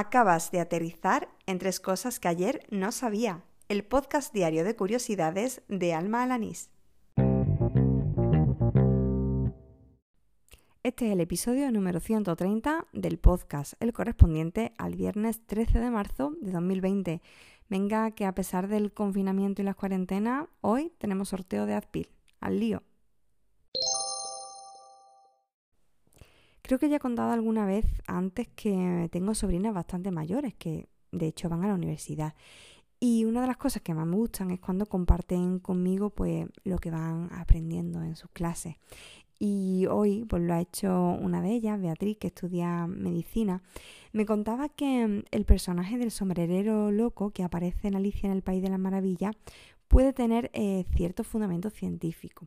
Acabas de aterrizar en tres cosas que ayer no sabía. El podcast diario de curiosidades de Alma Alanís. Este es el episodio número 130 del podcast, el correspondiente al viernes 13 de marzo de 2020. Venga, que a pesar del confinamiento y las cuarentenas, hoy tenemos sorteo de Adpil. Al lío. Creo que ya he contado alguna vez antes que tengo sobrinas bastante mayores que de hecho van a la universidad. Y una de las cosas que más me gustan es cuando comparten conmigo pues lo que van aprendiendo en sus clases. Y hoy pues lo ha hecho una de ellas, Beatriz, que estudia medicina. Me contaba que el personaje del sombrerero loco que aparece en Alicia en el País de las Maravillas puede tener eh, cierto fundamento científico.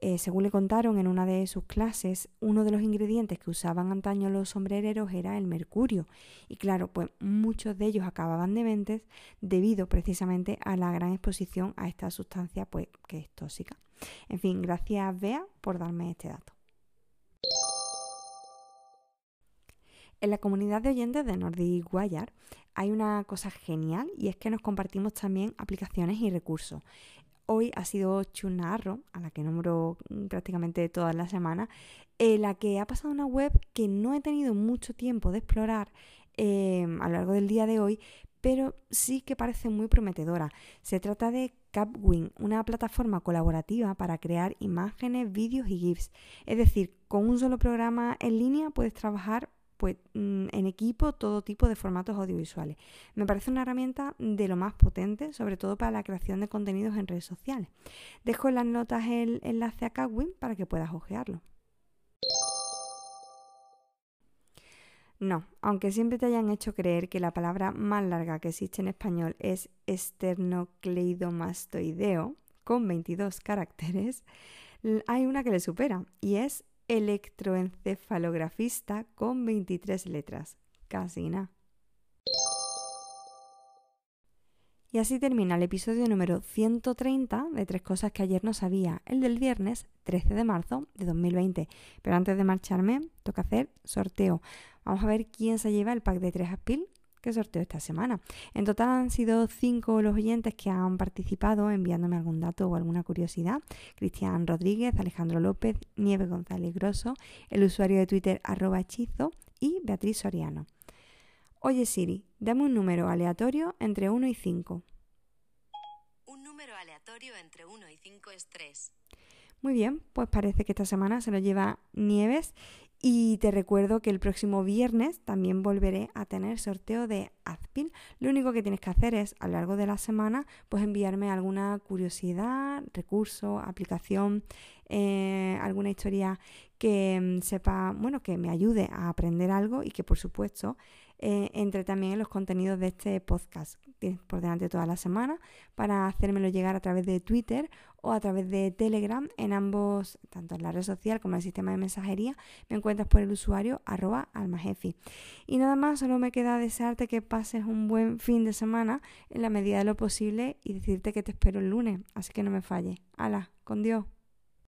Eh, según le contaron en una de sus clases, uno de los ingredientes que usaban antaño los sombrereros era el mercurio. Y claro, pues muchos de ellos acababan dementes debido precisamente a la gran exposición a esta sustancia pues, que es tóxica. En fin, gracias Bea por darme este dato. En la comunidad de oyentes de Nordic Wire hay una cosa genial y es que nos compartimos también aplicaciones y recursos hoy ha sido Chunarro, a la que nombro prácticamente todas las semanas, en la que ha pasado una web que no he tenido mucho tiempo de explorar em, a lo largo del día de hoy, pero sí que parece muy prometedora. Se trata de Capwing, una plataforma colaborativa para crear imágenes, vídeos y GIFs. Es decir, con un solo programa en línea puedes trabajar pues, mm, en equipo todo tipo de formatos audiovisuales. Me parece una herramienta de lo más potente, sobre todo para la creación de contenidos en redes sociales. Dejo en las notas el enlace a Catwin para que puedas ojearlo. No, aunque siempre te hayan hecho creer que la palabra más larga que existe en español es esternocleidomastoideo, con 22 caracteres, hay una que le supera y es electroencefalografista con 23 letras. Casi nada. Y así termina el episodio número 130 de Tres Cosas que ayer no sabía, el del viernes 13 de marzo de 2020. Pero antes de marcharme, toca hacer sorteo. Vamos a ver quién se lleva el pack de tres Aspil que sorteo esta semana. En total han sido cinco los oyentes que han participado enviándome algún dato o alguna curiosidad. Cristian Rodríguez, Alejandro López, Nieves González Grosso, el usuario de Twitter arroba hechizo y Beatriz Soriano. Oye Siri, dame un número aleatorio entre 1 y 5. Un número aleatorio entre 1 y 5 es 3. Muy bien, pues parece que esta semana se lo lleva Nieves y te recuerdo que el próximo viernes también volveré a tener sorteo de Azpin. Lo único que tienes que hacer es a lo largo de la semana pues enviarme alguna curiosidad, recurso, aplicación, eh, alguna historia que mm, sepa, bueno, que me ayude a aprender algo y que por supuesto eh, entre también en los contenidos de este podcast. Por delante toda la semana para hacérmelo llegar a través de Twitter o a través de Telegram en ambos, tanto en la red social como en el sistema de mensajería, me encuentras por el usuario arroba almajefi. Y nada más, solo me queda desearte que pases un buen fin de semana en la medida de lo posible y decirte que te espero el lunes, así que no me falle. ¡Hala! ¡Con Dios!